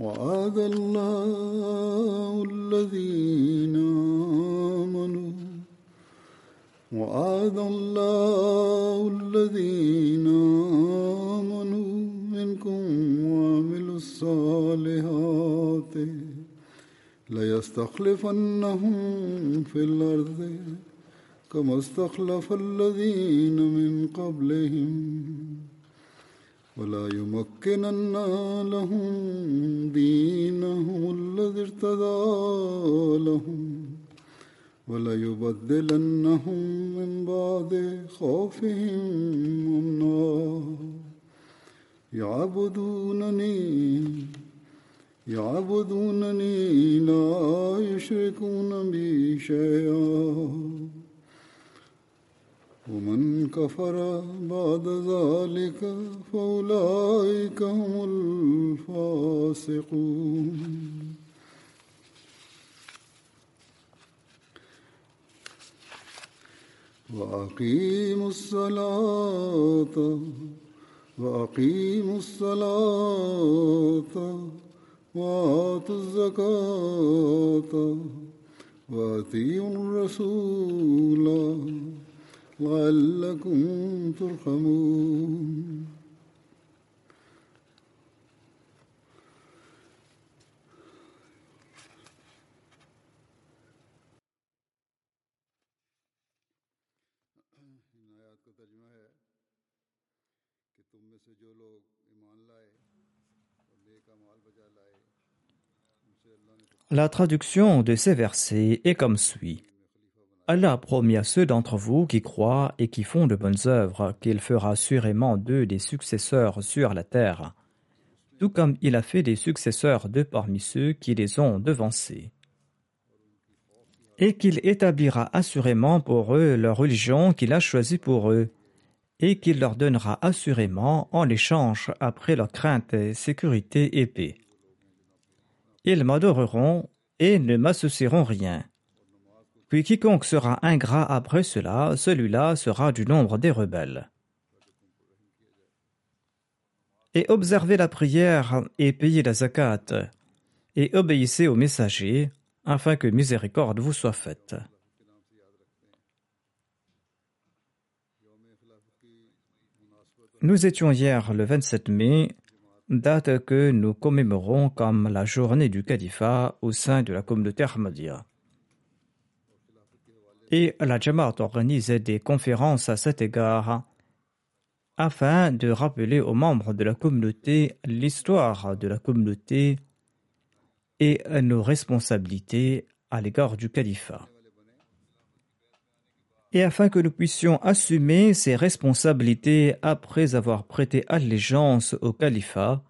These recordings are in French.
وعد الله الذين آمنوا وعد الله الذين آمنوا منكم وعملوا الصالحات ليستخلفنهم في الأرض كما استخلف الذين من قبلهم ولا يمكنن لهم دينهم الذي ارتضى لهم ولا يبدلنهم من بعد خوفهم أمنا. يعبدونني يعبدونني لا يشركون بي شيئا. ومن كفر بعد ذلك فأولئك هم الفاسقون. وأقيموا الصلاة وأقيموا الصلاة وآتوا الزكاة وأطيعوا الرسول. لعلكم ترحمون La traduction de ces versets est comme suit. Allah a promis à ceux d'entre vous qui croient et qui font de bonnes œuvres qu'il fera assurément d'eux des successeurs sur la terre, tout comme il a fait des successeurs d'eux parmi ceux qui les ont devancés. Et qu'il établira assurément pour eux leur religion qu'il a choisie pour eux, et qu'il leur donnera assurément en échange après leur crainte, sécurité et paix. Ils m'adoreront et ne m'associeront rien. Puis quiconque sera ingrat après cela, celui-là sera du nombre des rebelles. Et observez la prière et payez la zakat, et obéissez aux messagers, afin que miséricorde vous soit faite. Nous étions hier le 27 mai, date que nous commémorons comme la journée du califat au sein de la communauté Ahmadiyya. Et la Jamaat organise des conférences à cet égard afin de rappeler aux membres de la communauté l'histoire de la communauté et nos responsabilités à l'égard du califat. Et afin que nous puissions assumer ces responsabilités après avoir prêté allégeance au califat,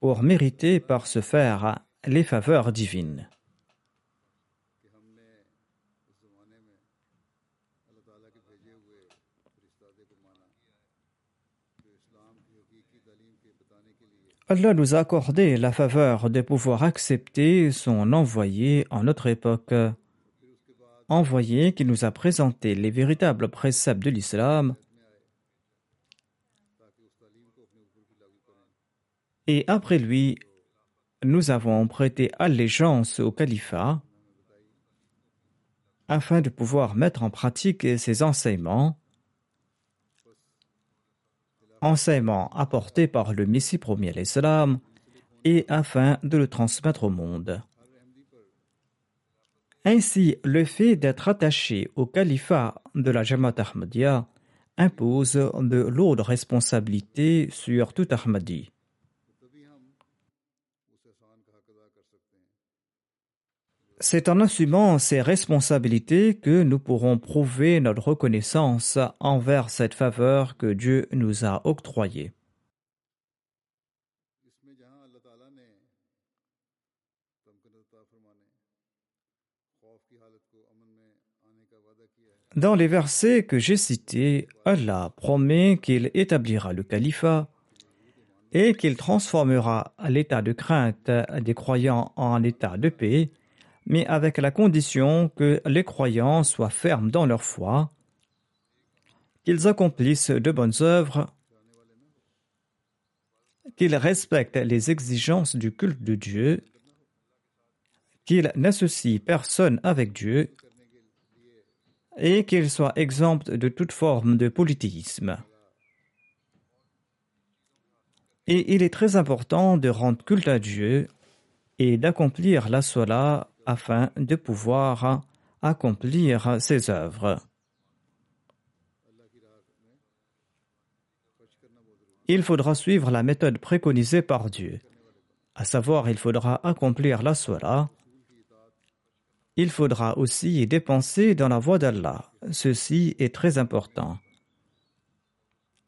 pour mériter par ce faire les faveurs divines. Allah nous a accordé la faveur de pouvoir accepter son envoyé en notre époque, envoyé qui nous a présenté les véritables préceptes de l'islam. Et après lui, nous avons prêté allégeance au califat afin de pouvoir mettre en pratique ses enseignements, enseignements apportés par le Messie premier l'Islam, et afin de le transmettre au monde. Ainsi, le fait d'être attaché au califat de la Jamaat Ahmadiyya impose de lourdes responsabilités sur tout Ahmadi. C'est en assumant ces responsabilités que nous pourrons prouver notre reconnaissance envers cette faveur que Dieu nous a octroyée. Dans les versets que j'ai cités, Allah promet qu'il établira le califat et qu'il transformera l'état de crainte des croyants en état de paix mais avec la condition que les croyants soient fermes dans leur foi, qu'ils accomplissent de bonnes œuvres, qu'ils respectent les exigences du culte de Dieu, qu'ils n'associent personne avec Dieu. Et qu'ils soient exempts de toute forme de polythéisme. Et il est très important de rendre culte à Dieu et d'accomplir la sola afin de pouvoir accomplir ses œuvres. Il faudra suivre la méthode préconisée par Dieu, à savoir il faudra accomplir la sola. Il faudra aussi dépenser dans la voie d'Allah. Ceci est très important.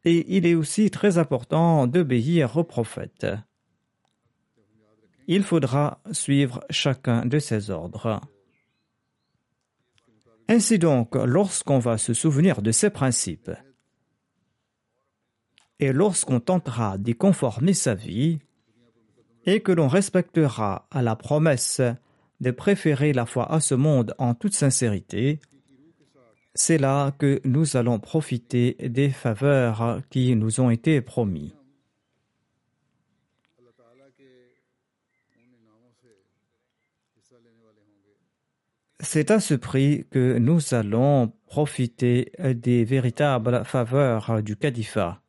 Et il est aussi très important d'obéir au prophète il faudra suivre chacun de ces ordres. Ainsi donc, lorsqu'on va se souvenir de ces principes, et lorsqu'on tentera d'y conformer sa vie, et que l'on respectera à la promesse de préférer la foi à ce monde en toute sincérité, c'est là que nous allons profiter des faveurs qui nous ont été promises. C'est à ce prix que nous allons profiter des véritables faveurs du califat.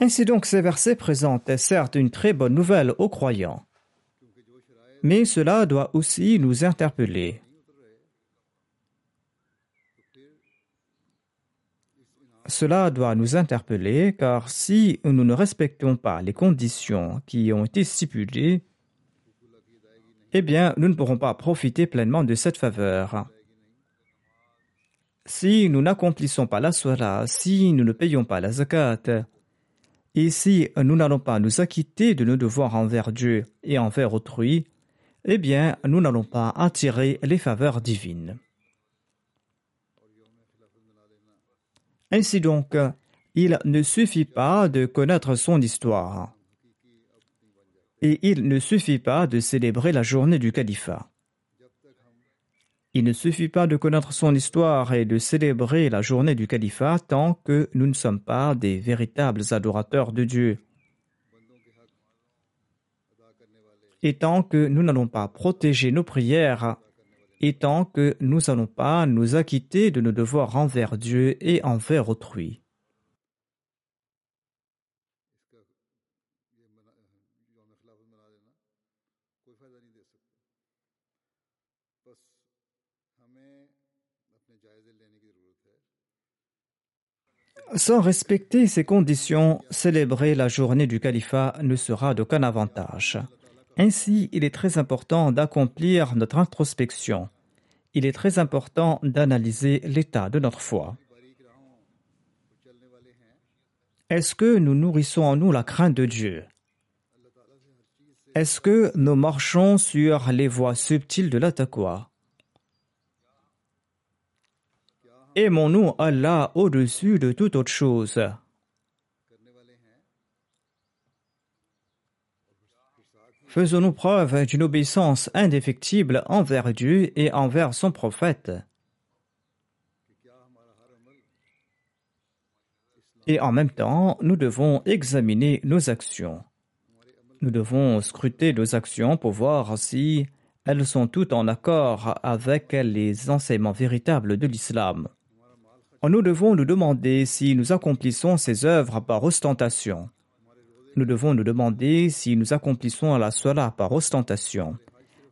Ainsi donc, ces versets présentent certes une très bonne nouvelle aux croyants, mais cela doit aussi nous interpeller. Cela doit nous interpeller car si nous ne respectons pas les conditions qui ont été stipulées, eh bien, nous ne pourrons pas profiter pleinement de cette faveur. Si nous n'accomplissons pas la sola, si nous ne payons pas la zakat, et si nous n'allons pas nous acquitter de nos devoirs envers Dieu et envers autrui, eh bien, nous n'allons pas attirer les faveurs divines. Ainsi donc, il ne suffit pas de connaître son histoire. Et il ne suffit pas de célébrer la journée du califat. Il ne suffit pas de connaître son histoire et de célébrer la journée du califat tant que nous ne sommes pas des véritables adorateurs de Dieu. Et tant que nous n'allons pas protéger nos prières et tant que nous n'allons pas nous acquitter de nos devoirs envers Dieu et envers autrui. Sans respecter ces conditions, célébrer la journée du califat ne sera d'aucun avantage. Ainsi, il est très important d'accomplir notre introspection. Il est très important d'analyser l'état de notre foi. Est-ce que nous nourrissons en nous la crainte de Dieu? Est-ce que nous marchons sur les voies subtiles de la aimons-nous Allah au-dessus de toute autre chose? Faisons-nous preuve d'une obéissance indéfectible envers Dieu et envers son prophète. Et en même temps, nous devons examiner nos actions. Nous devons scruter nos actions pour voir si elles sont toutes en accord avec les enseignements véritables de l'islam. Nous devons nous demander si nous accomplissons ces œuvres par ostentation nous devons nous demander si nous accomplissons la par ostentation.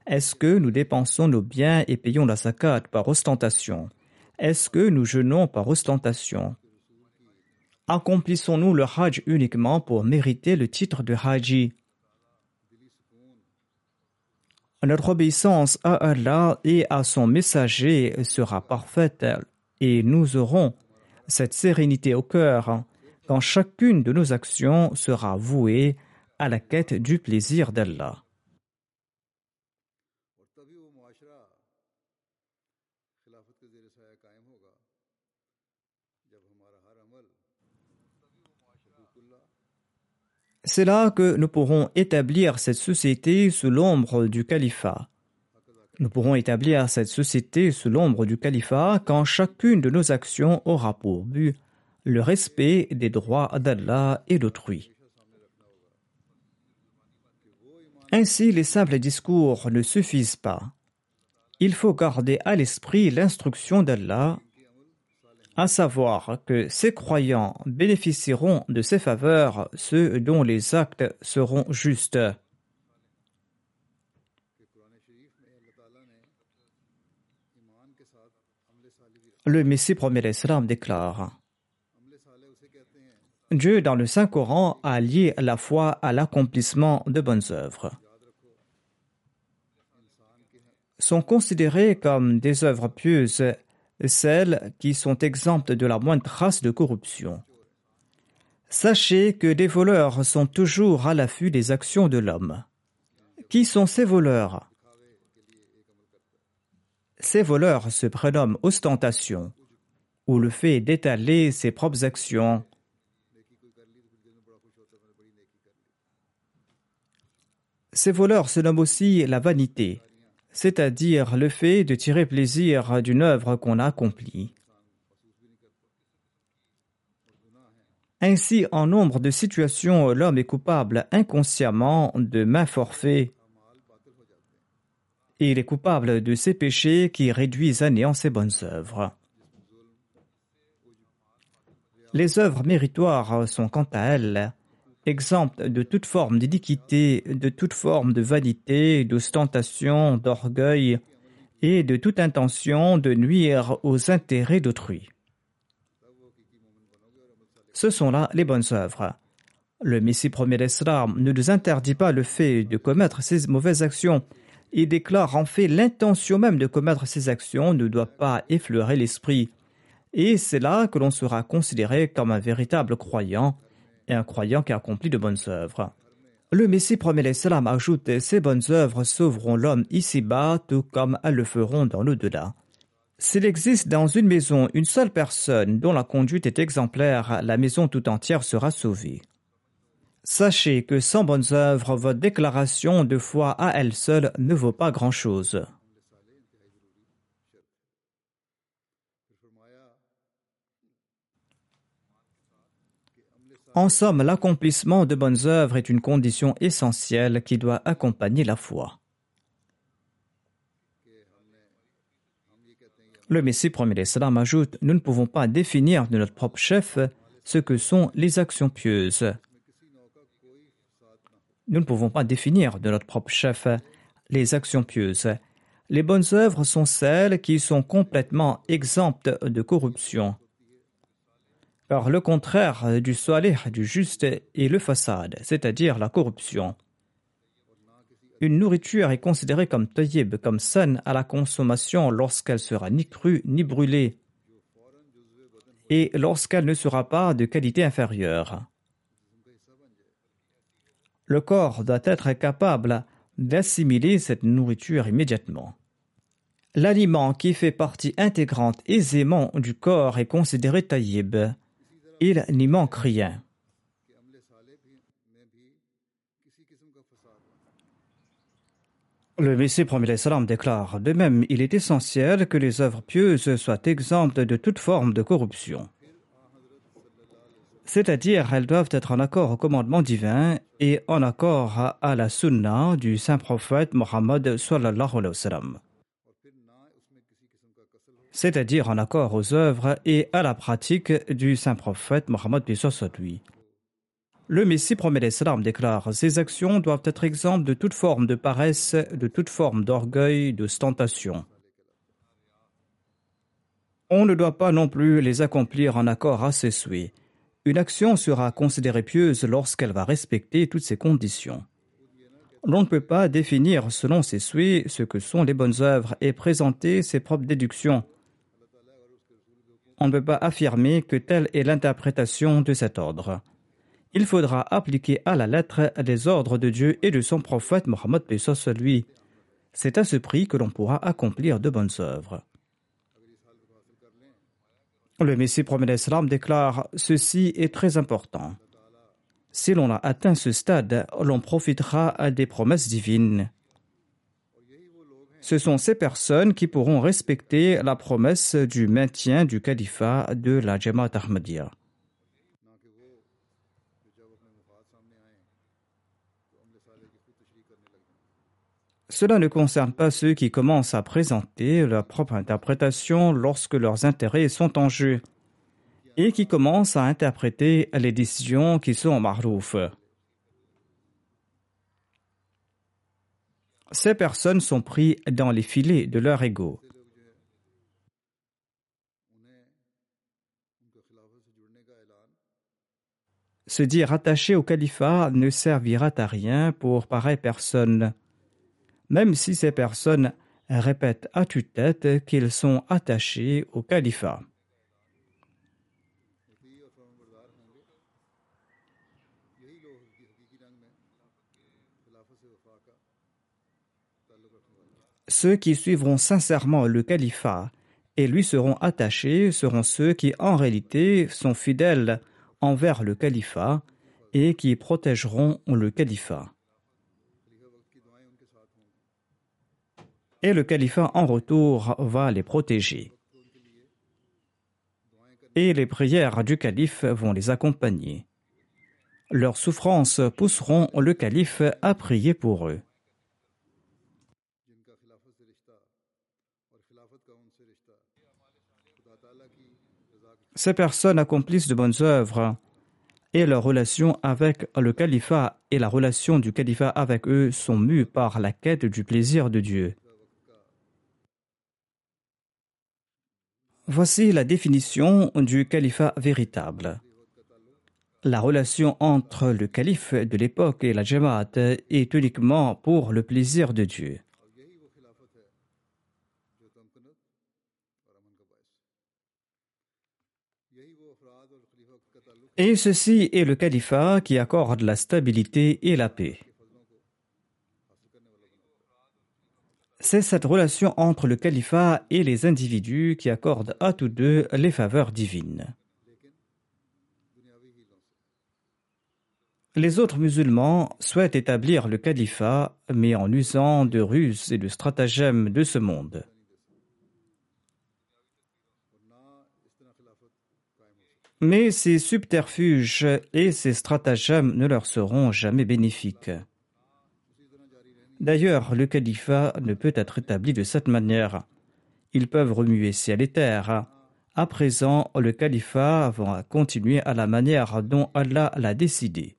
Est-ce que nous dépensons nos biens et payons la zakat par ostentation? Est-ce que nous jeûnons par ostentation? Accomplissons-nous le hajj uniquement pour mériter le titre de haji? Notre obéissance à Allah et à son messager sera parfaite et nous aurons cette sérénité au cœur quand chacune de nos actions sera vouée à la quête du plaisir d'Allah. C'est là que nous pourrons établir cette société sous l'ombre du califat. Nous pourrons établir cette société sous l'ombre du califat quand chacune de nos actions aura pour but le respect des droits d'Allah et d'autrui. Ainsi, les simples discours ne suffisent pas. Il faut garder à l'esprit l'instruction d'Allah, à savoir que ces croyants bénéficieront de ses faveurs ceux dont les actes seront justes. Le Messie premier l'Islam déclare Dieu, dans le Saint-Coran, a lié la foi à l'accomplissement de bonnes œuvres. Sont considérées comme des œuvres pieuses celles qui sont exemptes de la moindre trace de corruption. Sachez que des voleurs sont toujours à l'affût des actions de l'homme. Qui sont ces voleurs? Ces voleurs se prénomment ostentation, ou le fait d'étaler ses propres actions Ces voleurs se nomment aussi la vanité, c'est-à-dire le fait de tirer plaisir d'une œuvre qu'on a accomplie. Ainsi, en nombre de situations, l'homme est coupable inconsciemment de main forfait et il est coupable de ces péchés qui réduisent à néant ses bonnes œuvres. Les œuvres méritoires sont quant à elles exempte de toute forme d'iniquité, de toute forme de vanité, d'ostentation, d'orgueil et de toute intention de nuire aux intérêts d'autrui. Ce sont là les bonnes œuvres. Le Messie premier d'Islam ne nous interdit pas le fait de commettre ces mauvaises actions. Il déclare en fait l'intention même de commettre ces actions ne doit pas effleurer l'esprit. Et c'est là que l'on sera considéré comme un véritable croyant et un croyant qui accomplit de bonnes œuvres. Le Messie promet l'Islam ajoute Ces bonnes œuvres sauveront l'homme ici-bas, tout comme elles le feront dans l'au-delà. S'il existe dans une maison une seule personne dont la conduite est exemplaire, la maison tout entière sera sauvée. Sachez que sans bonnes œuvres, votre déclaration de foi à elle seule ne vaut pas grand-chose. En somme, l'accomplissement de bonnes œuvres est une condition essentielle qui doit accompagner la foi. Le Messie premier l'Islam ajoute Nous ne pouvons pas définir de notre propre chef ce que sont les actions pieuses. Nous ne pouvons pas définir de notre propre chef les actions pieuses. Les bonnes œuvres sont celles qui sont complètement exemptes de corruption. Car le contraire du salih, du juste, est le façade, c'est-à-dire la corruption. Une nourriture est considérée comme tayyib, comme saine à la consommation lorsqu'elle sera ni crue ni brûlée, et lorsqu'elle ne sera pas de qualité inférieure. Le corps doit être capable d'assimiler cette nourriture immédiatement. L'aliment qui fait partie intégrante aisément du corps est considéré taïb. Il n'y manque rien. Le Messie premier salam déclare De même, il est essentiel que les œuvres pieuses soient exemptes de toute forme de corruption. C'est-à-dire, elles doivent être en accord au commandement divin et en accord à la sunna du saint prophète Mohammed sallallahu alayhi wa sallam. C'est-à-dire en accord aux œuvres et à la pratique du saint prophète Mohammed lui. Le Messie promet l'Islam déclare Ces actions doivent être exemptes de toute forme de paresse, de toute forme d'orgueil, d'ostentation. On ne doit pas non plus les accomplir en accord à ses souhaits. Une action sera considérée pieuse lorsqu'elle va respecter toutes ces conditions. L'on ne peut pas définir selon ses souhaits ce que sont les bonnes œuvres et présenter ses propres déductions. On ne peut pas affirmer que telle est l'interprétation de cet ordre il faudra appliquer à la lettre les ordres de Dieu et de son prophète Mohammed lui. C'est à ce prix que l'on pourra accomplir de bonnes œuvres. Le Messie promet l'Islam déclare Ceci est très important. Si l'on a atteint ce stade, l'on profitera des promesses divines. Ce sont ces personnes qui pourront respecter la promesse du maintien du califat de la Jamaat Ahmadiyya. Cela ne concerne pas ceux qui commencent à présenter leur propre interprétation lorsque leurs intérêts sont en jeu et qui commencent à interpréter les décisions qui sont en marouf. Ces personnes sont prises dans les filets de leur ego. Se dire attaché au califat ne servira à rien pour pareille personne même si ces personnes répètent à tue-tête qu'ils sont attachés au califat. Ceux qui suivront sincèrement le califat et lui seront attachés seront ceux qui en réalité sont fidèles envers le califat et qui protégeront le califat. et le califat en retour va les protéger. Et les prières du calife vont les accompagner. Leurs souffrances pousseront le calife à prier pour eux. Ces personnes accomplissent de bonnes œuvres et leur relation avec le califat et la relation du califat avec eux sont mues par la quête du plaisir de Dieu. Voici la définition du califat véritable. La relation entre le calife de l'époque et la Jamaat est uniquement pour le plaisir de Dieu. Et ceci est le califat qui accorde la stabilité et la paix. C'est cette relation entre le califat et les individus qui accorde à tous deux les faveurs divines. Les autres musulmans souhaitent établir le califat, mais en usant de ruses et de stratagèmes de ce monde. Mais ces subterfuges et ces stratagèmes ne leur seront jamais bénéfiques. D'ailleurs, le califat ne peut être établi de cette manière. Ils peuvent remuer ciel et terre. À présent, le califat va continuer à la manière dont Allah l'a décidé.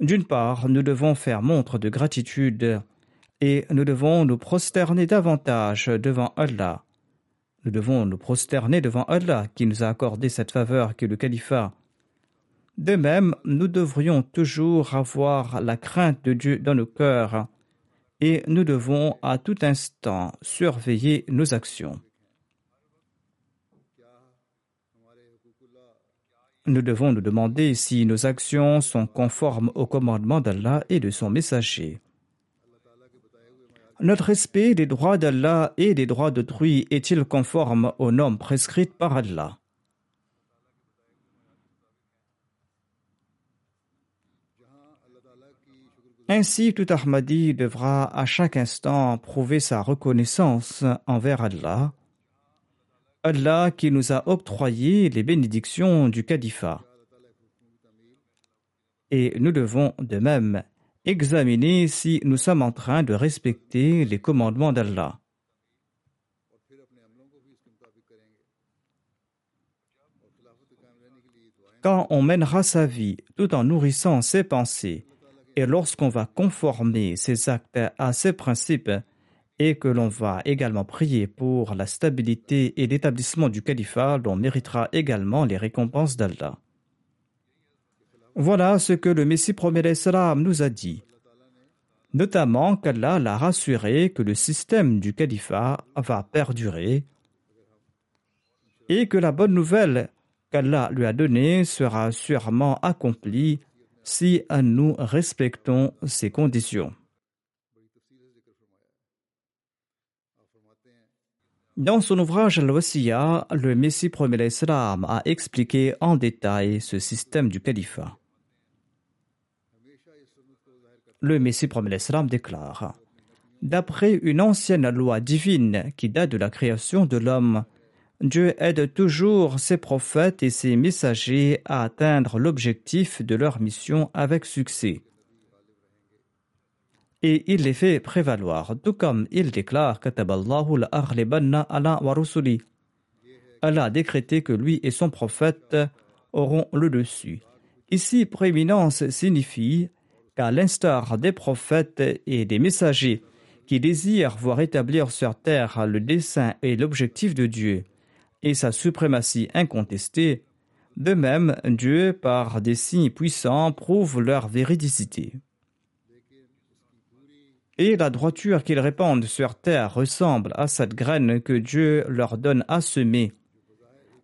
D'une part, nous devons faire montre de gratitude et nous devons nous prosterner davantage devant Allah. Nous devons nous prosterner devant Allah qui nous a accordé cette faveur que le califat. De même, nous devrions toujours avoir la crainte de Dieu dans nos cœurs et nous devons à tout instant surveiller nos actions. Nous devons nous demander si nos actions sont conformes au commandement d'Allah et de son messager. Notre respect des droits d'Allah et des droits d'autrui est-il conforme aux normes prescrites par Allah? Ainsi, tout Ahmadi devra à chaque instant prouver sa reconnaissance envers Allah, Allah qui nous a octroyé les bénédictions du califat. Et nous devons de même examiner si nous sommes en train de respecter les commandements d'Allah. Quand on mènera sa vie tout en nourrissant ses pensées et lorsqu'on va conformer ses actes à ces principes et que l'on va également prier pour la stabilité et l'établissement du califat, l'on méritera également les récompenses d'Allah. Voilà ce que le Messie premier salam nous a dit. Notamment qu'Allah l'a rassuré que le système du califat va perdurer et que la bonne nouvelle qu'Allah lui a donnée sera sûrement accomplie si nous respectons ces conditions. Dans son ouvrage Al-Wasiya, le Messie premier l'Islam a expliqué en détail ce système du califat. Le Messie l'Islam déclare D'après une ancienne loi divine qui date de la création de l'homme, Dieu aide toujours ses prophètes et ses messagers à atteindre l'objectif de leur mission avec succès. Et il les fait prévaloir, tout comme il déclare Allah a décrété que lui et son prophète auront le dessus. Ici, prééminence signifie qu'à l'instar des prophètes et des messagers qui désirent voir établir sur terre le dessein et l'objectif de Dieu, et sa suprématie incontestée, de même Dieu, par des signes puissants, prouve leur véridicité. Et la droiture qu'ils répandent sur terre ressemble à cette graine que Dieu leur donne à semer,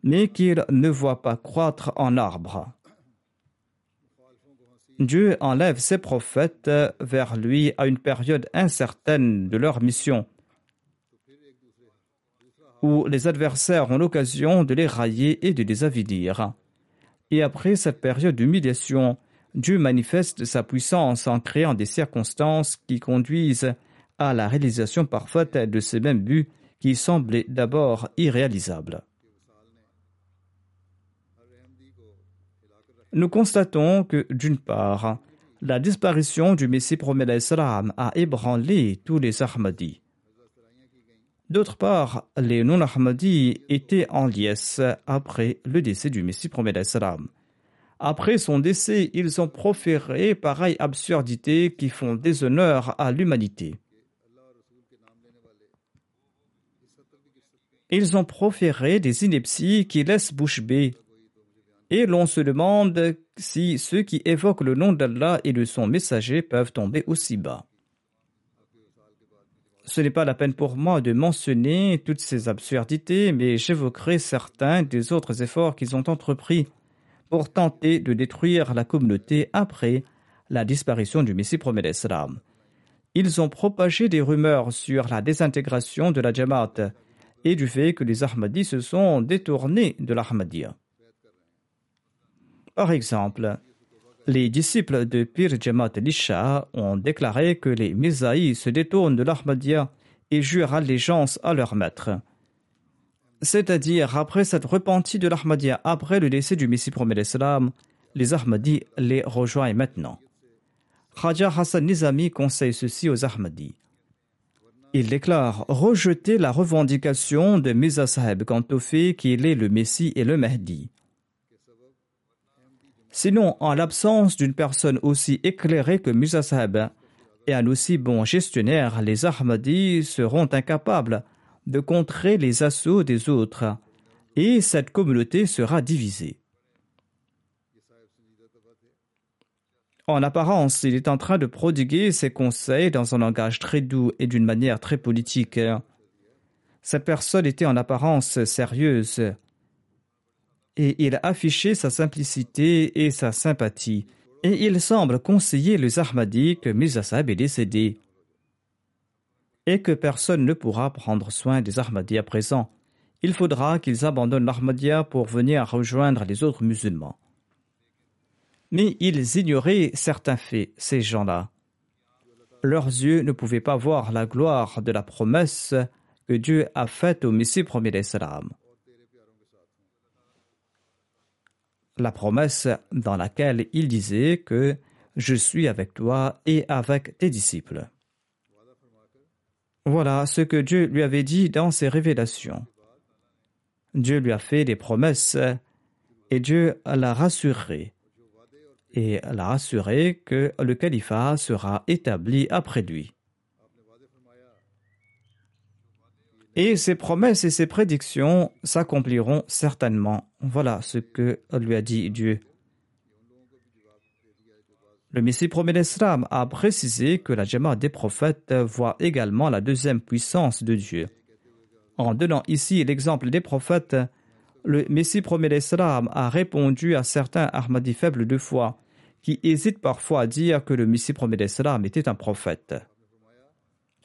mais qu'ils ne voient pas croître en arbre. Dieu enlève ses prophètes vers lui à une période incertaine de leur mission, où les adversaires ont l'occasion de les railler et de les avidir. Et après cette période d'humiliation, Dieu manifeste sa puissance en créant des circonstances qui conduisent à la réalisation parfaite de ces mêmes buts qui semblaient d'abord irréalisables. Nous constatons que, d'une part, la disparition du Messie promet l'Islam a ébranlé tous les Ahmadis. D'autre part, les non-Ahmadis étaient en liesse après le décès du Messie promet l'Islam. Après son décès, ils ont proféré pareilles absurdités qui font déshonneur à l'humanité. Ils ont proféré des inepties qui laissent bouche bée. Et l'on se demande si ceux qui évoquent le nom d'Allah et de son messager peuvent tomber aussi bas. Ce n'est pas la peine pour moi de mentionner toutes ces absurdités, mais j'évoquerai certains des autres efforts qu'ils ont entrepris pour tenter de détruire la communauté après la disparition du Messie promet d'Islam. Ils ont propagé des rumeurs sur la désintégration de la Jamaat et du fait que les Ahmadis se sont détournés de l'Ahmadiyya. Par exemple, les disciples de Pir Jamaat Lisha ont déclaré que les Misaïs se détournent de l'Ahmadiyya et jurent allégeance à leur maître. C'est-à-dire, après cette repentie de l'Ahmadiyya, après le décès du Messie promet l'Islam, les Ahmadis les rejoignent maintenant. Khaja Hassan Nizami conseille ceci aux Ahmadis. Il déclare rejeter la revendication de Mirza Sahib fait qu'il est le Messie et le Mahdi. Sinon, en l'absence d'une personne aussi éclairée que Musa Sahib et un aussi bon gestionnaire, les Ahmadis seront incapables de contrer les assauts des autres et cette communauté sera divisée. En apparence, il est en train de prodiguer ses conseils dans un langage très doux et d'une manière très politique. Cette personne était en apparence sérieuse et il affichait sa simplicité et sa sympathie. Et il semble conseiller les Ahmadis que Mirza est décédé. et que personne ne pourra prendre soin des Ahmadiyya présents. Il faudra qu'ils abandonnent l'Ahmadiyya pour venir rejoindre les autres musulmans. Mais ils ignoraient certains faits, ces gens-là. Leurs yeux ne pouvaient pas voir la gloire de la promesse que Dieu a faite au Messie premier d'Islam. La promesse dans laquelle il disait que je suis avec toi et avec tes disciples. Voilà ce que Dieu lui avait dit dans ses révélations. Dieu lui a fait des promesses et Dieu l'a rassuré et l'a rassuré que le califat sera établi après lui. Et ses promesses et ses prédictions s'accompliront certainement. Voilà ce que lui a dit Dieu. Le Messie promet d'Islam a précisé que la Jama des prophètes voit également la deuxième puissance de Dieu. En donnant ici l'exemple des prophètes, le Messie promet d'Islam a répondu à certains Ahmadis faibles de foi qui hésitent parfois à dire que le Messie promet d'Islam était un prophète.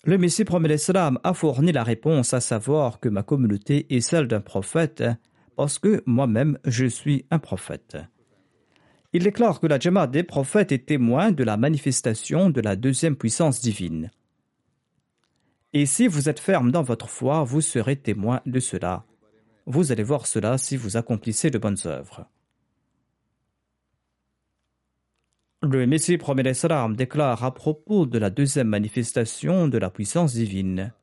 Le Messie promet a fourni la réponse à savoir que ma communauté est celle d'un prophète parce que moi-même je suis un prophète. Il déclare que la Jamaat des prophètes est témoin de la manifestation de la deuxième puissance divine. Et si vous êtes ferme dans votre foi, vous serez témoin de cela. Vous allez voir cela si vous accomplissez de bonnes œuvres. Le Messie premier Salam déclare à propos de la deuxième manifestation de la puissance divine.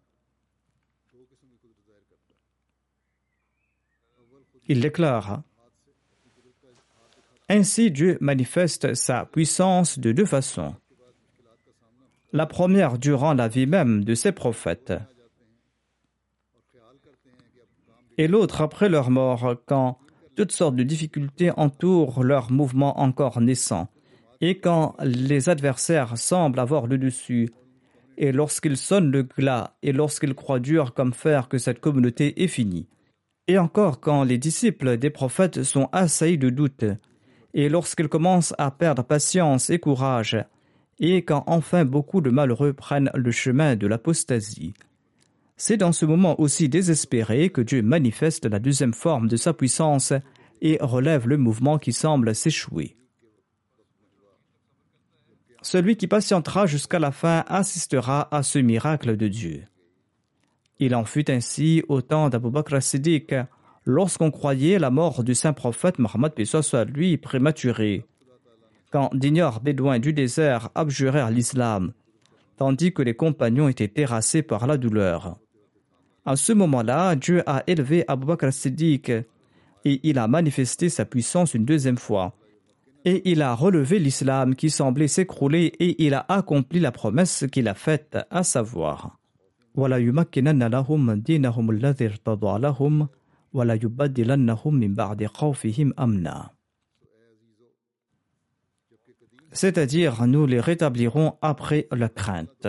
Il déclare ainsi Dieu manifeste sa puissance de deux façons. La première durant la vie même de ses prophètes et l'autre après leur mort quand toutes sortes de difficultés entourent leur mouvement encore naissant et quand les adversaires semblent avoir le dessus et lorsqu'ils sonnent le glas et lorsqu'ils croient dur comme fer que cette communauté est finie et encore quand les disciples des prophètes sont assaillis de doutes et lorsqu'ils commencent à perdre patience et courage, et quand enfin beaucoup de malheureux prennent le chemin de l'apostasie. C'est dans ce moment aussi désespéré que Dieu manifeste la deuxième forme de sa puissance et relève le mouvement qui semble s'échouer. Celui qui patientera jusqu'à la fin assistera à ce miracle de Dieu. Il en fut ainsi au temps d'Abu Bakr Siddiq, lorsqu'on croyait la mort du saint prophète Mohammed soit lui prématuré, quand d'ignores bédouins du désert abjurèrent l'islam, tandis que les compagnons étaient terrassés par la douleur. À ce moment-là, Dieu a élevé Abu Bakr Siddiq et il a manifesté sa puissance une deuxième fois. Et il a relevé l'islam qui semblait s'écrouler et il a accompli la promesse qu'il a faite, à savoir c'est-à-dire nous les rétablirons après la crainte.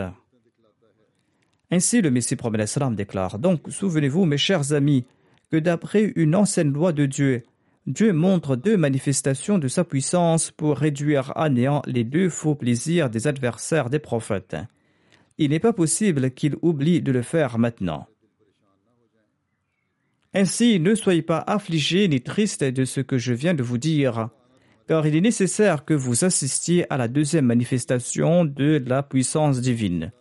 Ainsi le Messie promet déclare Donc souvenez-vous mes chers amis que d'après une ancienne loi de Dieu, Dieu montre deux manifestations de sa puissance pour réduire à néant les deux faux plaisirs des adversaires des prophètes. Il n'est pas possible qu'il oublie de le faire maintenant. Ainsi, ne soyez pas affligés ni tristes de ce que je viens de vous dire, car il est nécessaire que vous assistiez à la deuxième manifestation de la puissance divine.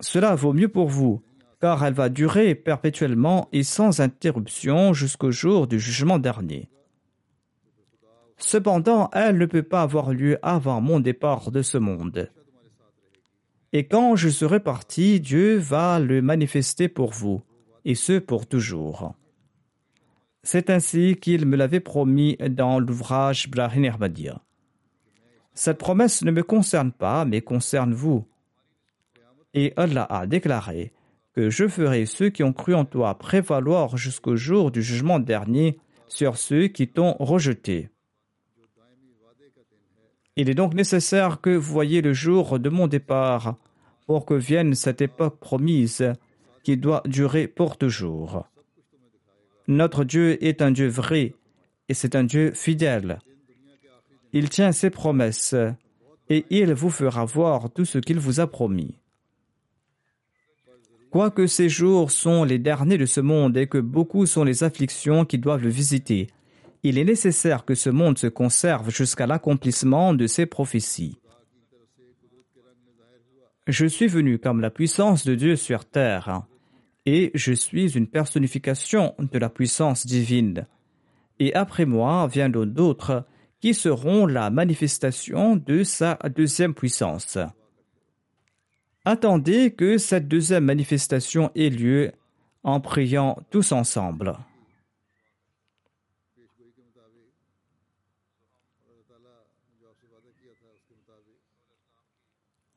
Cela vaut mieux pour vous, car elle va durer perpétuellement et sans interruption jusqu'au jour du jugement dernier. Cependant, elle ne peut pas avoir lieu avant mon départ de ce monde. Et quand je serai parti, Dieu va le manifester pour vous, et ce pour toujours. C'est ainsi qu'il me l'avait promis dans l'ouvrage Brahim Ahmadiyya. Cette promesse ne me concerne pas, mais concerne vous. Et Allah a déclaré que je ferai ceux qui ont cru en toi prévaloir jusqu'au jour du jugement dernier sur ceux qui t'ont rejeté. Il est donc nécessaire que vous voyiez le jour de mon départ pour que vienne cette époque promise qui doit durer pour toujours. Notre Dieu est un Dieu vrai et c'est un Dieu fidèle. Il tient ses promesses et il vous fera voir tout ce qu'il vous a promis. Quoique ces jours sont les derniers de ce monde et que beaucoup sont les afflictions qui doivent le visiter, il est nécessaire que ce monde se conserve jusqu'à l'accomplissement de ses prophéties. Je suis venu comme la puissance de Dieu sur terre, et je suis une personnification de la puissance divine. Et après moi viendront d'autres qui seront la manifestation de sa deuxième puissance. Attendez que cette deuxième manifestation ait lieu en priant tous ensemble.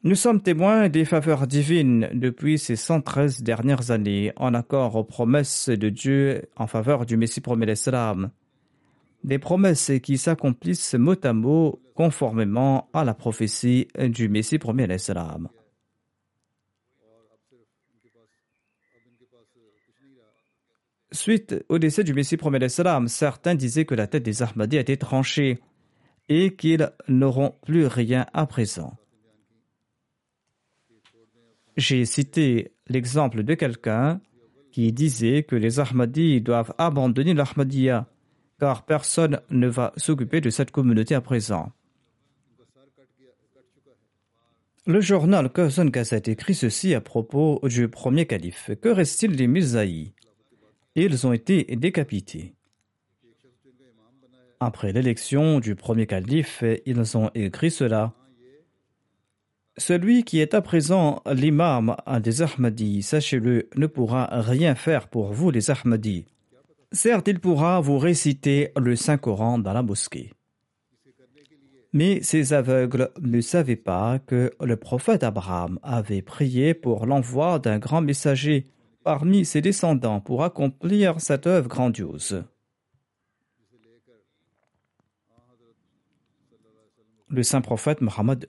Nous sommes témoins des faveurs divines depuis ces 113 dernières années, en accord aux promesses de Dieu en faveur du Messie promet l'Islam. Des promesses qui s'accomplissent mot à mot conformément à la prophétie du Messie promet l'Islam. Suite au décès du Messie promet l'Islam, certains disaient que la tête des Ahmadis a été tranchée et qu'ils n'auront plus rien à présent. J'ai cité l'exemple de quelqu'un qui disait que les Ahmadis doivent abandonner l'Ahmadiyya car personne ne va s'occuper de cette communauté à présent. Le journal Kazan Gazette écrit ceci à propos du premier calife. Que reste-t-il des Mizaï Ils ont été décapités. Après l'élection du premier calife, ils ont écrit cela. Celui qui est à présent l'imam des Ahmadis, sachez-le, ne pourra rien faire pour vous les Ahmadis. Certes, il pourra vous réciter le Saint-Coran dans la mosquée. Mais ces aveugles ne savaient pas que le prophète Abraham avait prié pour l'envoi d'un grand messager parmi ses descendants pour accomplir cette œuvre grandiose. Le saint prophète Mohammed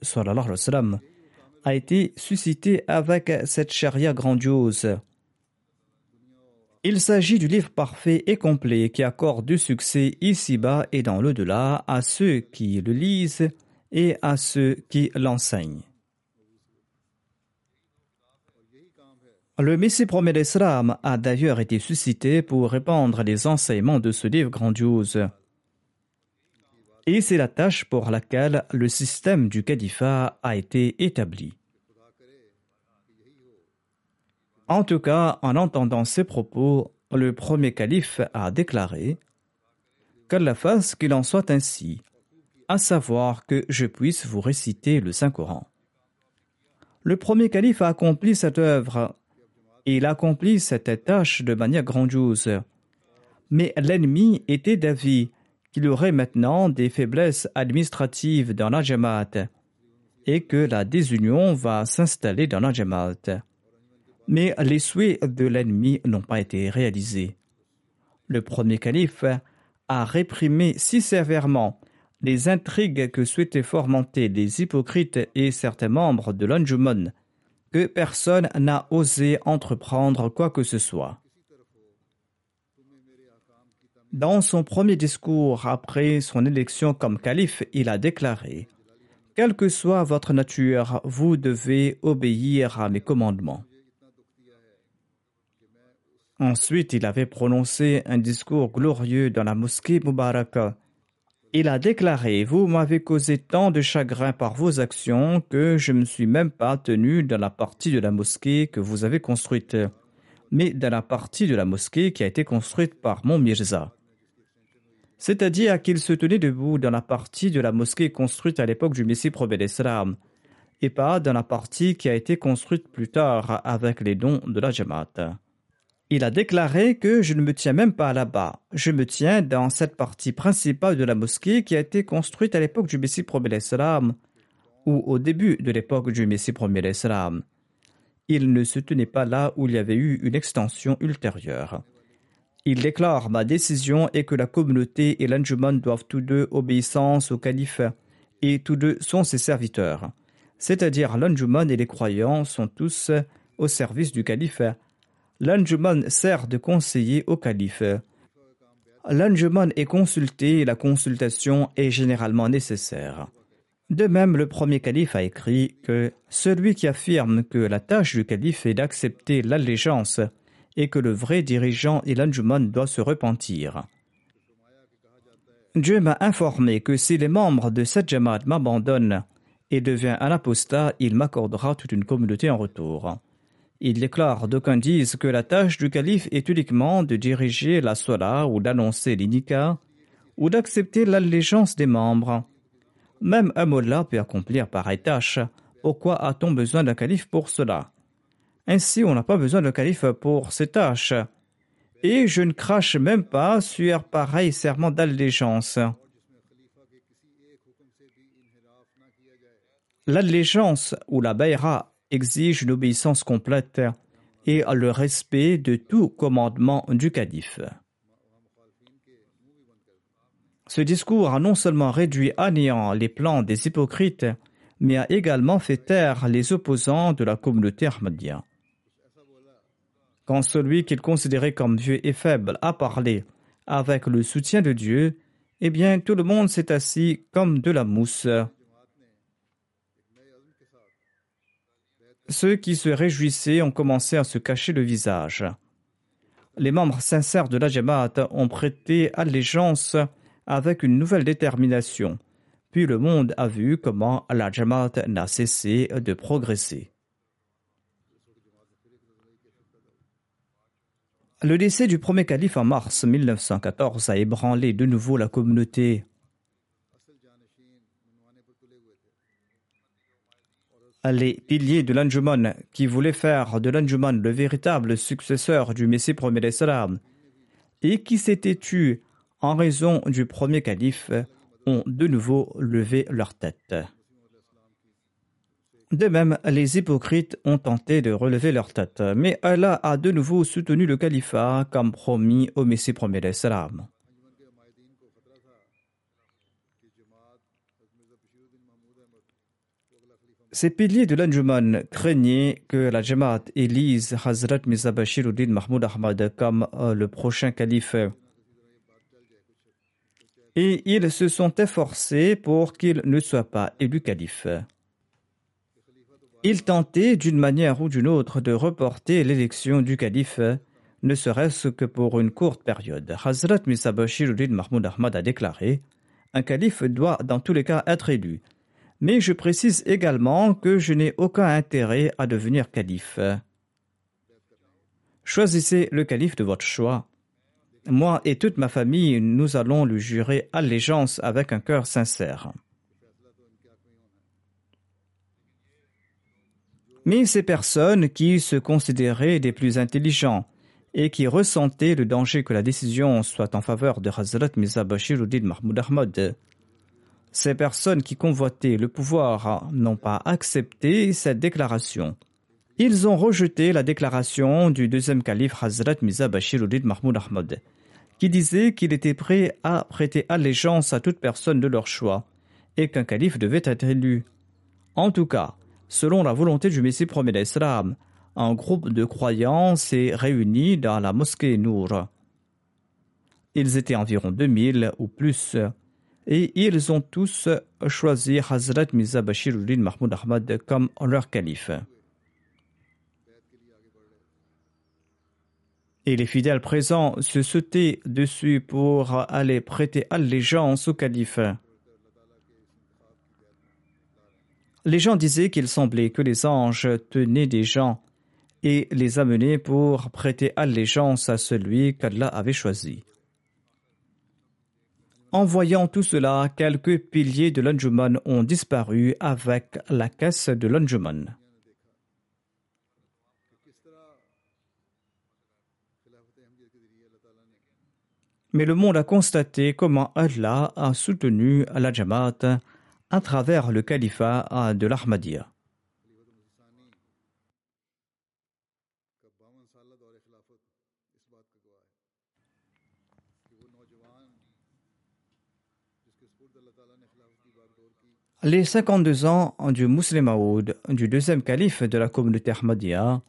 a été suscité avec cette charia grandiose. Il s'agit du livre parfait et complet qui accorde du succès ici-bas et dans l'au-delà à ceux qui le lisent et à ceux qui l'enseignent. Le Messie promet l'Islam a d'ailleurs été suscité pour répandre les enseignements de ce livre grandiose. Et c'est la tâche pour laquelle le système du califat a été établi. En tout cas, en entendant ces propos, le premier calife a déclaré Qu'Allah fasse qu'il en soit ainsi, à savoir que je puisse vous réciter le Saint-Coran. Le premier calife a accompli cette œuvre et il accomplit cette tâche de manière grandiose. Mais l'ennemi était d'avis qu'il aurait maintenant des faiblesses administratives dans la Jamaat et que la désunion va s'installer dans la Jamaat mais les souhaits de l'ennemi n'ont pas été réalisés. Le premier calife a réprimé si sévèrement les intrigues que souhaitaient fomenter les hypocrites et certains membres de l'Anjuman que personne n'a osé entreprendre quoi que ce soit. Dans son premier discours après son élection comme calife, il a déclaré Quelle que soit votre nature, vous devez obéir à mes commandements. Ensuite, il avait prononcé un discours glorieux dans la mosquée Mubaraka. Il a déclaré Vous m'avez causé tant de chagrin par vos actions que je ne me suis même pas tenu dans la partie de la mosquée que vous avez construite, mais dans la partie de la mosquée qui a été construite par mon Mirza. C'est-à-dire qu'il se tenait debout dans la partie de la mosquée construite à l'époque du Messie Prophète d'Islam, et pas dans la partie qui a été construite plus tard avec les dons de la Jamaat. Il a déclaré que je ne me tiens même pas là-bas. Je me tiens dans cette partie principale de la mosquée qui a été construite à l'époque du Messie premier salam ou au début de l'époque du Messie premier salam. Il ne se tenait pas là où il y avait eu une extension ultérieure. Il déclare ma décision est que la communauté et l'anjuman doivent tous deux obéissance au calife et tous deux sont ses serviteurs. C'est-à-dire l'anjuman et les croyants sont tous au service du calife L'Anjuman sert de conseiller au calife. L'Anjuman est consulté et la consultation est généralement nécessaire. De même, le premier calife a écrit que celui qui affirme que la tâche du calife est d'accepter l'allégeance et que le vrai dirigeant et l'anjuman doit se repentir. Dieu m'a informé que si les membres de cette jamaat m'abandonnent et devient un apostat, il m'accordera toute une communauté en retour. Il déclare d'aucuns disent que la tâche du calife est uniquement de diriger la sola ou d'annoncer l'inika ou d'accepter l'allégeance des membres. Même un mollah peut accomplir pareille tâche. Pourquoi a-t-on besoin d'un calife pour cela? Ainsi, on n'a pas besoin d'un calife pour ces tâches. Et je ne crache même pas sur pareil serment d'allégeance. L'allégeance ou la baïra exige une obéissance complète et le respect de tout commandement du calife. Ce discours a non seulement réduit à néant les plans des hypocrites, mais a également fait taire les opposants de la communauté Ahmadiyya. Quand celui qu'il considérait comme vieux et faible a parlé avec le soutien de Dieu, eh bien tout le monde s'est assis comme de la mousse. Ceux qui se réjouissaient ont commencé à se cacher le visage. Les membres sincères de la Jamaat ont prêté allégeance avec une nouvelle détermination. Puis le monde a vu comment la Jamaat n'a cessé de progresser. Le décès du premier calife en mars 1914 a ébranlé de nouveau la communauté. Les piliers de l'Anjuman, qui voulaient faire de l'Anjuman le véritable successeur du Messie premier d'Islam, et qui s'étaient tus en raison du premier calife, ont de nouveau levé leur tête. De même, les hypocrites ont tenté de relever leur tête, mais Allah a de nouveau soutenu le califat comme promis au Messie premier d'Islam. Ces piliers de l'Anjuman craignaient que la Jamaat élise Hazrat Mirza Bashiruddin Mahmoud Ahmad comme euh, le prochain calife et ils se sont efforcés pour qu'il ne soit pas élu calife. Ils tentaient d'une manière ou d'une autre de reporter l'élection du calife, ne serait-ce que pour une courte période. Hazrat Misa Bashiruddin Mahmoud Ahmad a déclaré Un calife doit dans tous les cas être élu. Mais je précise également que je n'ai aucun intérêt à devenir calife. Choisissez le calife de votre choix. Moi et toute ma famille, nous allons lui jurer allégeance avec un cœur sincère. Mais ces personnes qui se considéraient des plus intelligents et qui ressentaient le danger que la décision soit en faveur de Hazrat Mirza Mahmoud Ahmad, ces personnes qui convoitaient le pouvoir n'ont pas accepté cette déclaration. Ils ont rejeté la déclaration du deuxième calife Hazrat Mirza Mahmoud Ahmad qui disait qu'il était prêt à prêter allégeance à toute personne de leur choix et qu'un calife devait être élu. En tout cas, selon la volonté du Messie premier d'Islam, un groupe de croyants s'est réuni dans la mosquée Nour. Ils étaient environ 2000 ou plus et ils ont tous choisi Hazrat Mirza Bashiruddin Mahmoud Ahmad comme leur calife. et les fidèles présents se sautaient dessus pour aller prêter allégeance au calife. Les gens disaient qu'il semblait que les anges tenaient des gens et les amenaient pour prêter allégeance à celui qu'Allah avait choisi. En voyant tout cela, quelques piliers de l'Anjuman ont disparu avec la caisse de l'Anjuman. mais le monde a constaté comment Allah a soutenu la Jamaat à travers le califat de l'Ahmadiyya. Les 52 ans du Muslim Aoud, du deuxième calife de la communauté Ahmadiyya,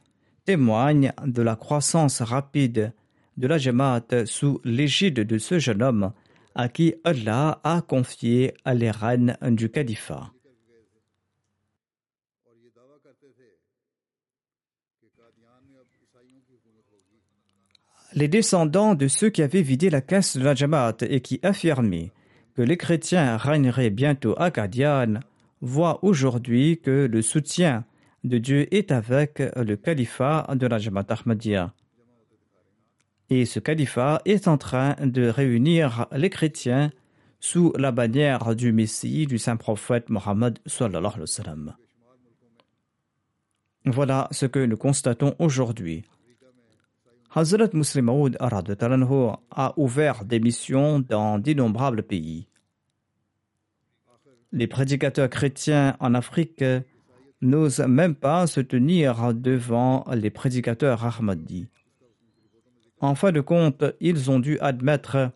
témoignent de la croissance rapide de la Jamaat sous l'égide de ce jeune homme à qui Allah a confié les rênes du califat. Les descendants de ceux qui avaient vidé la caisse de la Jamaat et qui affirmaient que les chrétiens régneraient bientôt à Qadian voient aujourd'hui que le soutien de Dieu est avec le califat de la Jamaat Ahmadiyya. Et ce califat est en train de réunir les chrétiens sous la bannière du Messie, du saint prophète Mohammed. Voilà ce que nous constatons aujourd'hui. Hazrat Muslim Maud a ouvert des missions dans d'innombrables pays. Les prédicateurs chrétiens en Afrique n'osent même pas se tenir devant les prédicateurs Ahmadis. En fin de compte, ils ont dû admettre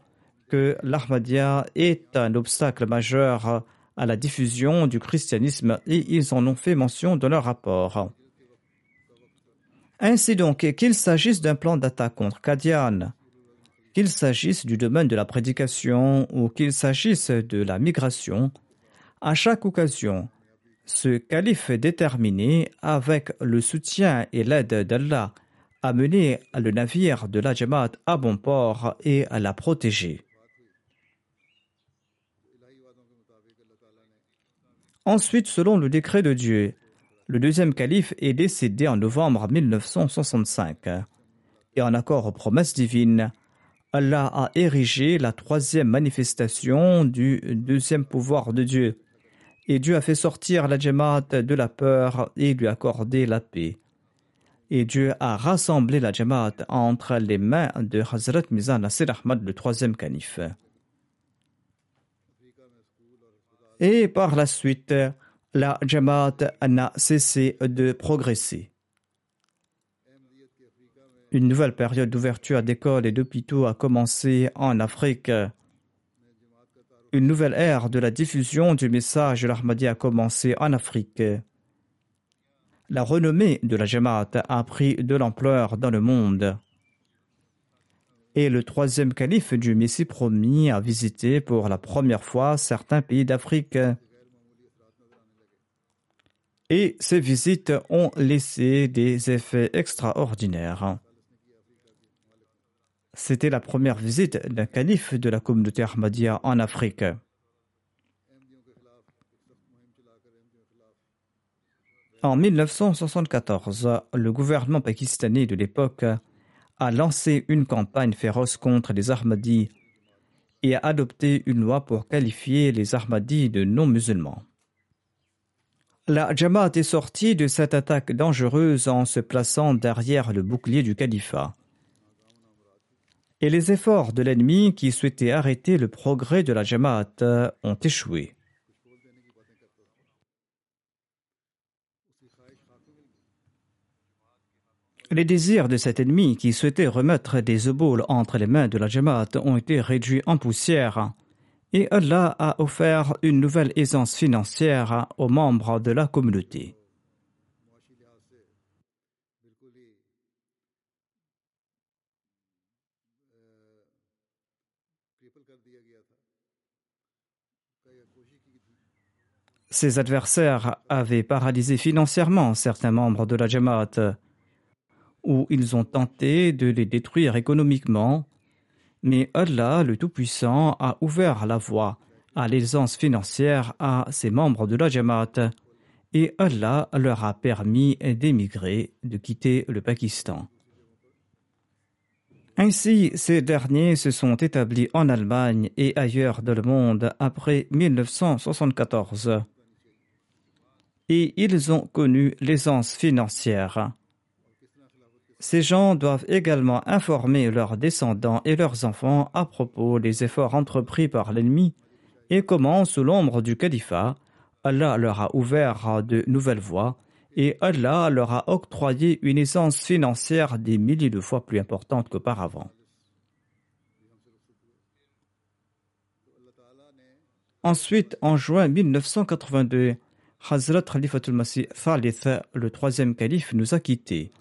que l'Ahmadiyya est un obstacle majeur à la diffusion du christianisme et ils en ont fait mention dans leur rapport. Ainsi donc, qu'il s'agisse d'un plan d'attaque contre Kadian, qu'il s'agisse du domaine de la prédication ou qu'il s'agisse de la migration, à chaque occasion, ce calife déterminé, avec le soutien et l'aide d'Allah, a mené le navire de la Jamaat à bon port et à la protéger. Ensuite, selon le décret de Dieu, le deuxième calife est décédé en novembre 1965. Et en accord aux promesses divines, Allah a érigé la troisième manifestation du deuxième pouvoir de Dieu. Et Dieu a fait sortir la Jamaat de la peur et lui accordé la paix. Et Dieu a rassemblé la Jamaat entre les mains de Hazrat Mizan Nasir Ahmad, le troisième calife. Et par la suite, la Jamaat n'a cessé de progresser. Une nouvelle période d'ouverture d'écoles et d'hôpitaux a commencé en Afrique. Une nouvelle ère de la diffusion du message de l'Ahmadi a commencé en Afrique. La renommée de la Jamaat a pris de l'ampleur dans le monde. Et le troisième calife du Messie promis a visité pour la première fois certains pays d'Afrique et ces visites ont laissé des effets extraordinaires. C'était la première visite d'un calife de la communauté Ahmadiyya en Afrique. En 1974, le gouvernement pakistanais de l'époque a lancé une campagne féroce contre les Ahmadis et a adopté une loi pour qualifier les Ahmadis de non-musulmans. La Jamaat est sortie de cette attaque dangereuse en se plaçant derrière le bouclier du califat. Et les efforts de l'ennemi qui souhaitait arrêter le progrès de la Jamaat ont échoué. Les désirs de cet ennemi qui souhaitait remettre des ébaules entre les mains de la Jamaat ont été réduits en poussière et Allah a offert une nouvelle aisance financière aux membres de la communauté. Ses adversaires avaient paralysé financièrement certains membres de la Jamaat, où ils ont tenté de les détruire économiquement mais Allah, le Tout-Puissant, a ouvert la voie à l'aisance financière à ses membres de la Jamaat et Allah leur a permis d'émigrer, de quitter le Pakistan. Ainsi, ces derniers se sont établis en Allemagne et ailleurs dans le monde après 1974 et ils ont connu l'aisance financière. Ces gens doivent également informer leurs descendants et leurs enfants à propos des efforts entrepris par l'ennemi et comment, sous l'ombre du califat, Allah leur a ouvert de nouvelles voies et Allah leur a octroyé une essence financière des milliers de fois plus importante qu'auparavant. Ensuite, en juin 1982, Hazrat Khalifatul Masih Thalith, le troisième calife, nous a quittés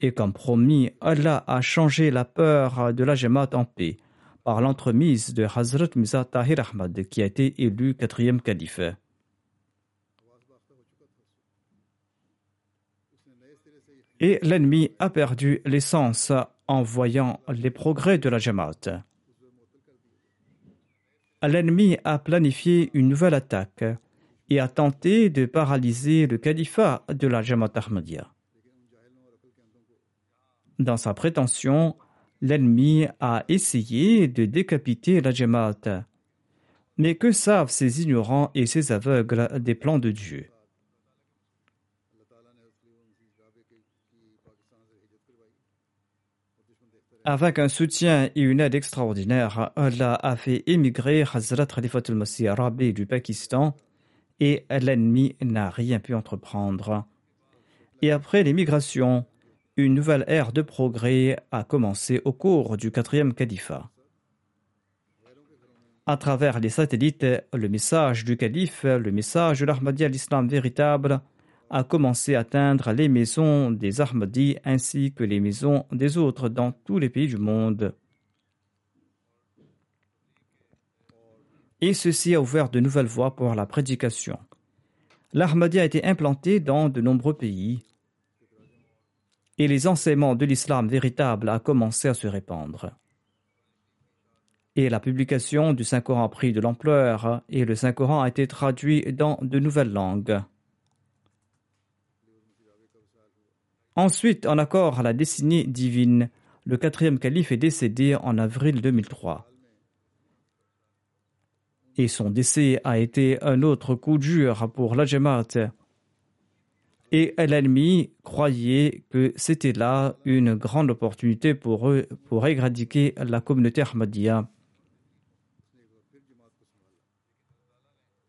et comme promis, Allah a changé la peur de la Jamaat en paix par l'entremise de Hazrat Mirza Tahir Ahmad qui a été élu quatrième calife. Et l'ennemi a perdu l'essence en voyant les progrès de la Jamaat. L'ennemi a planifié une nouvelle attaque et a tenté de paralyser le califat de la Jamaat Ahmadiyya. Dans sa prétention, l'ennemi a essayé de décapiter la Jamaat. Mais que savent ces ignorants et ces aveugles des plans de Dieu? Avec un soutien et une aide extraordinaire, Allah a fait émigrer Hazrat Khalifat al-Masih Arabi du Pakistan et l'ennemi n'a rien pu entreprendre. Et après l'émigration, une nouvelle ère de progrès a commencé au cours du quatrième califat. À travers les satellites, le message du calife, le message de l'Ahmadi à l'islam véritable, a commencé à atteindre les maisons des Ahmadis ainsi que les maisons des autres dans tous les pays du monde. Et ceci a ouvert de nouvelles voies pour la prédication. L'Ahmadi a été implanté dans de nombreux pays et les enseignements de l'islam véritable a commencé à se répandre. Et la publication du Saint-Coran a pris de l'ampleur et le Saint-Coran a été traduit dans de nouvelles langues. Ensuite, en accord à la décennie divine, le quatrième calife est décédé en avril 2003. Et son décès a été un autre coup dur pour la. Et l'ennemi croyait que c'était là une grande opportunité pour eux pour éradiquer la communauté Ahmadiyya.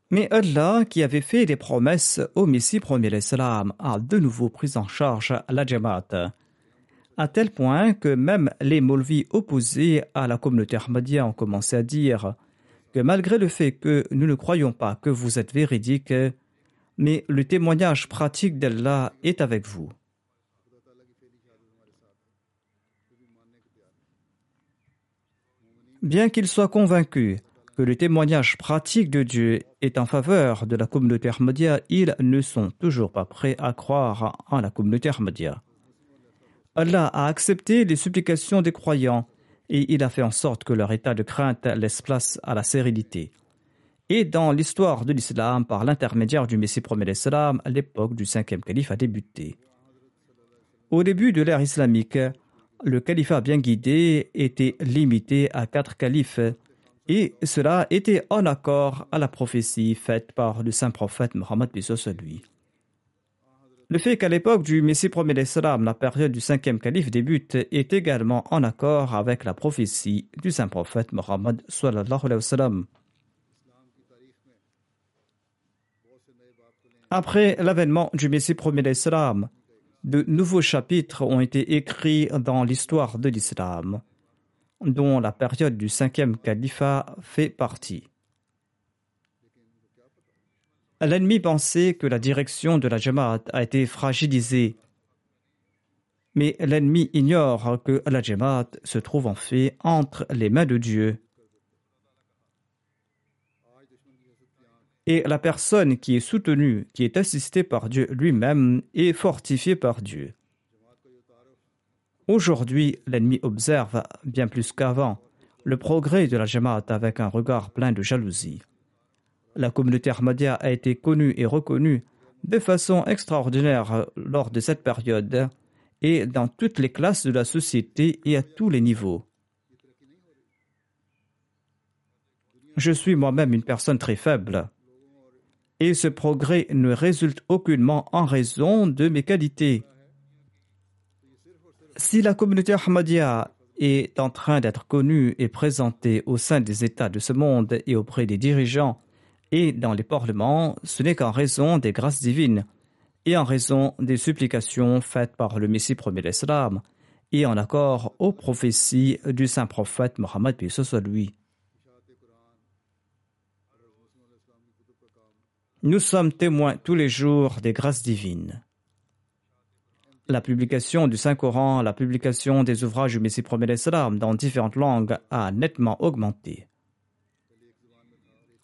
Mais Allah, qui avait fait des promesses au Messie premier l'Islam, a de nouveau pris en charge la Jamaat. À tel point que même les Molvis opposés à la communauté Ahmadiyya ont commencé à dire que malgré le fait que nous ne croyons pas que vous êtes véridique, mais le témoignage pratique d'Allah est avec vous. Bien qu'ils soient convaincus que le témoignage pratique de Dieu est en faveur de la communauté Ahmadiyya, ils ne sont toujours pas prêts à croire en la communauté Ahmadiyya. Allah a accepté les supplications des croyants et il a fait en sorte que leur état de crainte laisse place à la sérénité. Et dans l'histoire de l'islam, par l'intermédiaire du Messie premier l'islam, l'époque du cinquième calife a débuté. Au début de l'ère islamique, le califat bien guidé était limité à quatre califes et cela était en accord à la prophétie faite par le saint prophète Mohammed lui. Le fait qu'à l'époque du Messie premier l'Islam, la période du cinquième calife débute est également en accord avec la prophétie du saint prophète Mohammed Après l'avènement du Messie premier l'Islam, de nouveaux chapitres ont été écrits dans l'histoire de l'islam dont la période du cinquième califat fait partie. L'ennemi pensait que la direction de la Jamaat a été fragilisée, mais l'ennemi ignore que la Jamaat se trouve en fait entre les mains de Dieu. Et la personne qui est soutenue, qui est assistée par Dieu lui-même, est fortifiée par Dieu. Aujourd'hui, l'ennemi observe, bien plus qu'avant, le progrès de la Jamaat avec un regard plein de jalousie. La communauté Ahmadiyya a été connue et reconnue de façon extraordinaire lors de cette période et dans toutes les classes de la société et à tous les niveaux. Je suis moi-même une personne très faible et ce progrès ne résulte aucunement en raison de mes qualités si la communauté Ahmadiyya est en train d'être connue et présentée au sein des États de ce monde et auprès des dirigeants et dans les parlements, ce n'est qu'en raison des grâces divines et en raison des supplications faites par le Messie premier l'Islam et en accord aux prophéties du saint prophète Mohammed lui. Nous sommes témoins tous les jours des grâces divines la publication du Saint-Coran, la publication des ouvrages du Messie premier l'Islam dans différentes langues a nettement augmenté.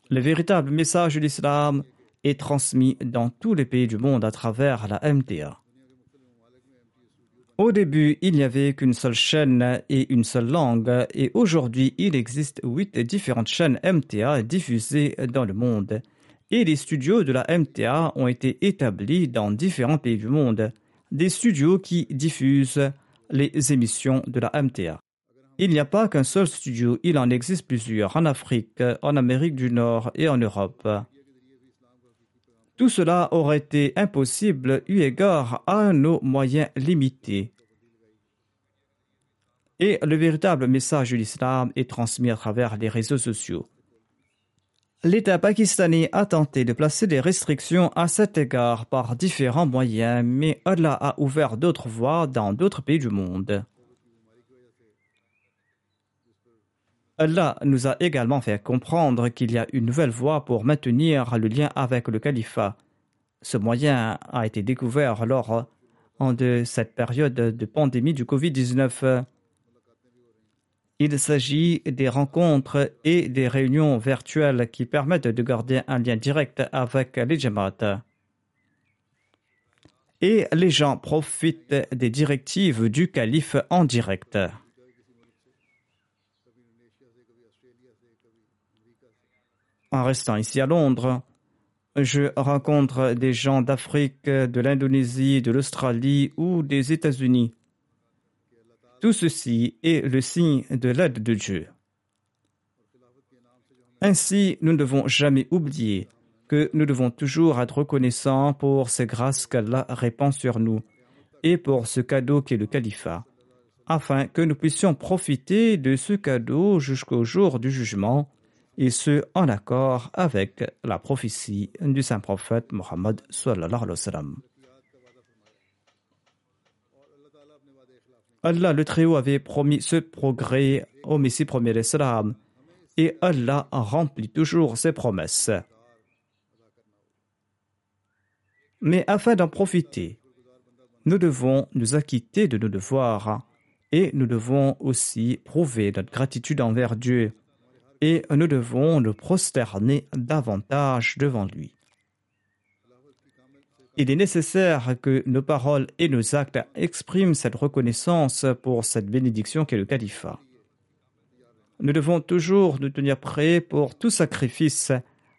Le véritable message de l'islam est transmis dans tous les pays du monde à travers la MTA. Au début, il n'y avait qu'une seule chaîne et une seule langue, et aujourd'hui, il existe huit différentes chaînes MTA diffusées dans le monde. Et les studios de la MTA ont été établis dans différents pays du monde, des studios qui diffusent les émissions de la MTA. Il n'y a pas qu'un seul studio, il en existe plusieurs en Afrique, en Amérique du Nord et en Europe. Tout cela aurait été impossible eu égard à nos moyens limités. Et le véritable message de l'islam est transmis à travers les réseaux sociaux. L'État pakistanais a tenté de placer des restrictions à cet égard par différents moyens, mais Allah a ouvert d'autres voies dans d'autres pays du monde. Allah nous a également fait comprendre qu'il y a une nouvelle voie pour maintenir le lien avec le califat. Ce moyen a été découvert lors de cette période de pandémie du Covid-19. Il s'agit des rencontres et des réunions virtuelles qui permettent de garder un lien direct avec les Jamaat. Et les gens profitent des directives du calife en direct. En restant ici à Londres, je rencontre des gens d'Afrique, de l'Indonésie, de l'Australie ou des États-Unis. Tout ceci est le signe de l'aide de Dieu. Ainsi, nous ne devons jamais oublier que nous devons toujours être reconnaissants pour ces grâces qu'Allah répand sur nous et pour ce cadeau qui est le califat, afin que nous puissions profiter de ce cadeau jusqu'au jour du jugement et ce en accord avec la prophétie du saint prophète Mohammed Allah le Très-Haut avait promis ce progrès au Messie premier l'Islam et Allah remplit toujours ses promesses. Mais afin d'en profiter, nous devons nous acquitter de nos devoirs et nous devons aussi prouver notre gratitude envers Dieu et nous devons nous prosterner davantage devant lui. Il est nécessaire que nos paroles et nos actes expriment cette reconnaissance pour cette bénédiction qu'est le califat. Nous devons toujours nous tenir prêts pour tout sacrifice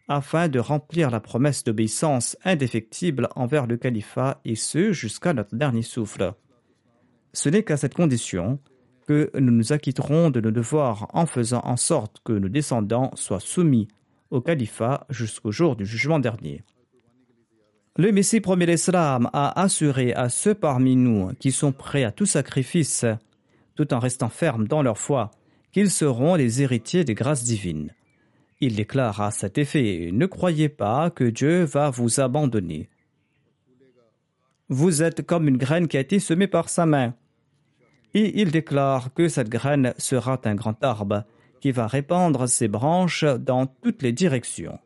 afin de remplir la promesse d'obéissance indéfectible envers le califat et ce jusqu'à notre dernier souffle. Ce n'est qu'à cette condition que nous nous acquitterons de nos devoirs en faisant en sorte que nos descendants soient soumis au califat jusqu'au jour du jugement dernier. Le Messie premier l'Islam a assuré à ceux parmi nous qui sont prêts à tout sacrifice, tout en restant fermes dans leur foi, qu'ils seront les héritiers des grâces divines. Il déclare à cet effet Ne croyez pas que Dieu va vous abandonner. Vous êtes comme une graine qui a été semée par sa main et il déclare que cette graine sera un grand arbre qui va répandre ses branches dans toutes les directions.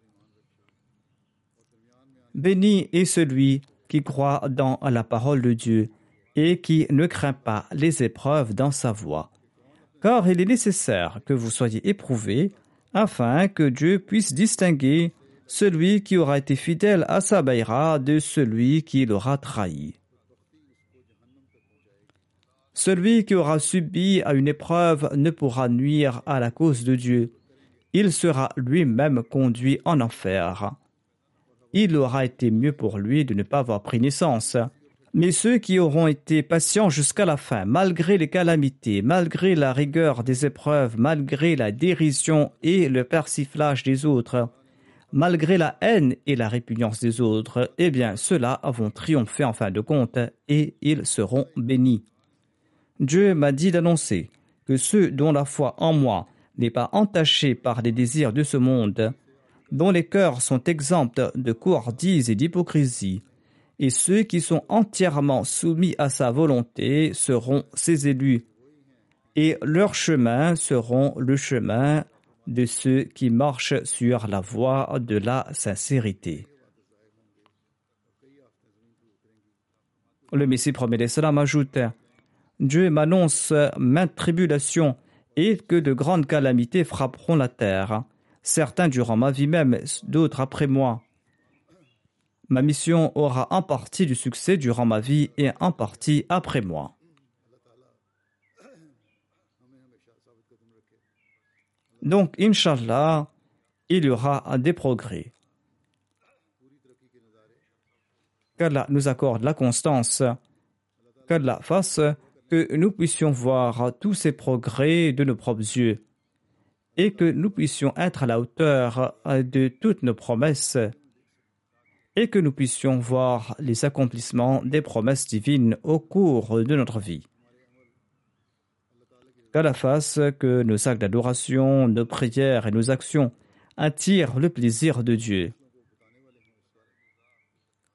Béni est celui qui croit dans la parole de Dieu et qui ne craint pas les épreuves dans sa voie, car il est nécessaire que vous soyez éprouvés afin que Dieu puisse distinguer celui qui aura été fidèle à sa baïra de celui qui l'aura trahi. Celui qui aura subi à une épreuve ne pourra nuire à la cause de Dieu. Il sera lui-même conduit en enfer. Il aura été mieux pour lui de ne pas avoir pris naissance. Mais ceux qui auront été patients jusqu'à la fin, malgré les calamités, malgré la rigueur des épreuves, malgré la dérision et le persiflage des autres, malgré la haine et la répugnance des autres, eh bien ceux-là vont triompher en fin de compte et ils seront bénis. Dieu m'a dit d'annoncer que ceux dont la foi en moi n'est pas entachée par les désirs de ce monde, dont les cœurs sont exempts de courdises et d'hypocrisie, et ceux qui sont entièrement soumis à sa volonté seront ses élus, et leurs chemins seront le chemin de ceux qui marchent sur la voie de la sincérité. Le Messie promet cela ajoute Dieu m'annonce maintes tribulations et que de grandes calamités frapperont la terre, certains durant ma vie même, d'autres après moi. Ma mission aura en partie du succès durant ma vie et en partie après moi. Donc, Inch'Allah, il y aura des progrès. qu'Allah nous accorde la constance, qu'Allah fasse que nous puissions voir tous ces progrès de nos propres yeux et que nous puissions être à la hauteur de toutes nos promesses et que nous puissions voir les accomplissements des promesses divines au cours de notre vie. Qu'à la face que nos actes d'adoration, nos prières et nos actions attirent le plaisir de Dieu.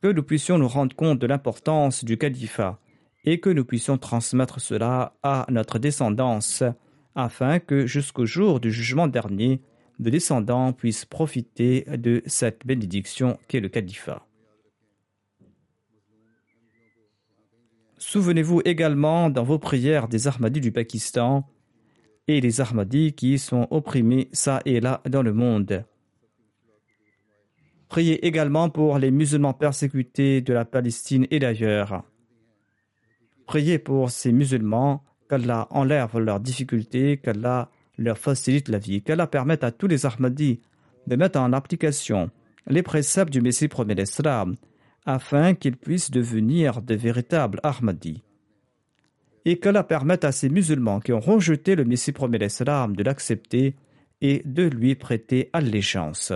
Que nous puissions nous rendre compte de l'importance du califat et que nous puissions transmettre cela à notre descendance afin que jusqu'au jour du jugement dernier, de descendants puissent profiter de cette bénédiction qu'est le califat. Souvenez-vous également dans vos prières des Ahmadis du Pakistan et les Ahmadis qui sont opprimés ça et là dans le monde. Priez également pour les musulmans persécutés de la Palestine et d'ailleurs. Priez pour ces musulmans qu'Allah enlève leurs difficultés, qu'Allah leur facilite la vie, qu'Allah permette à tous les Ahmadis de mettre en application les préceptes du Messie premier d'Islam afin qu'ils puissent devenir de véritables Ahmadis. Et qu'Allah permette à ces musulmans qui ont rejeté le Messie premier d'Islam de l'accepter et de lui prêter allégeance.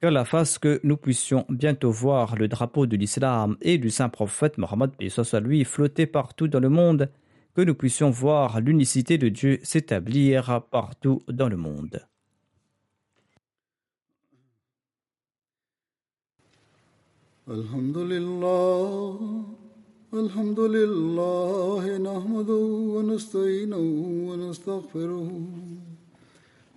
qu'Allah fasse que nous puissions bientôt voir le drapeau de l'islam et du saint prophète Mohammed soit lui flotter partout dans le monde, que nous puissions voir l'unicité de Dieu s'établir partout dans le monde. Alhamdulillah, Alhamdulillah,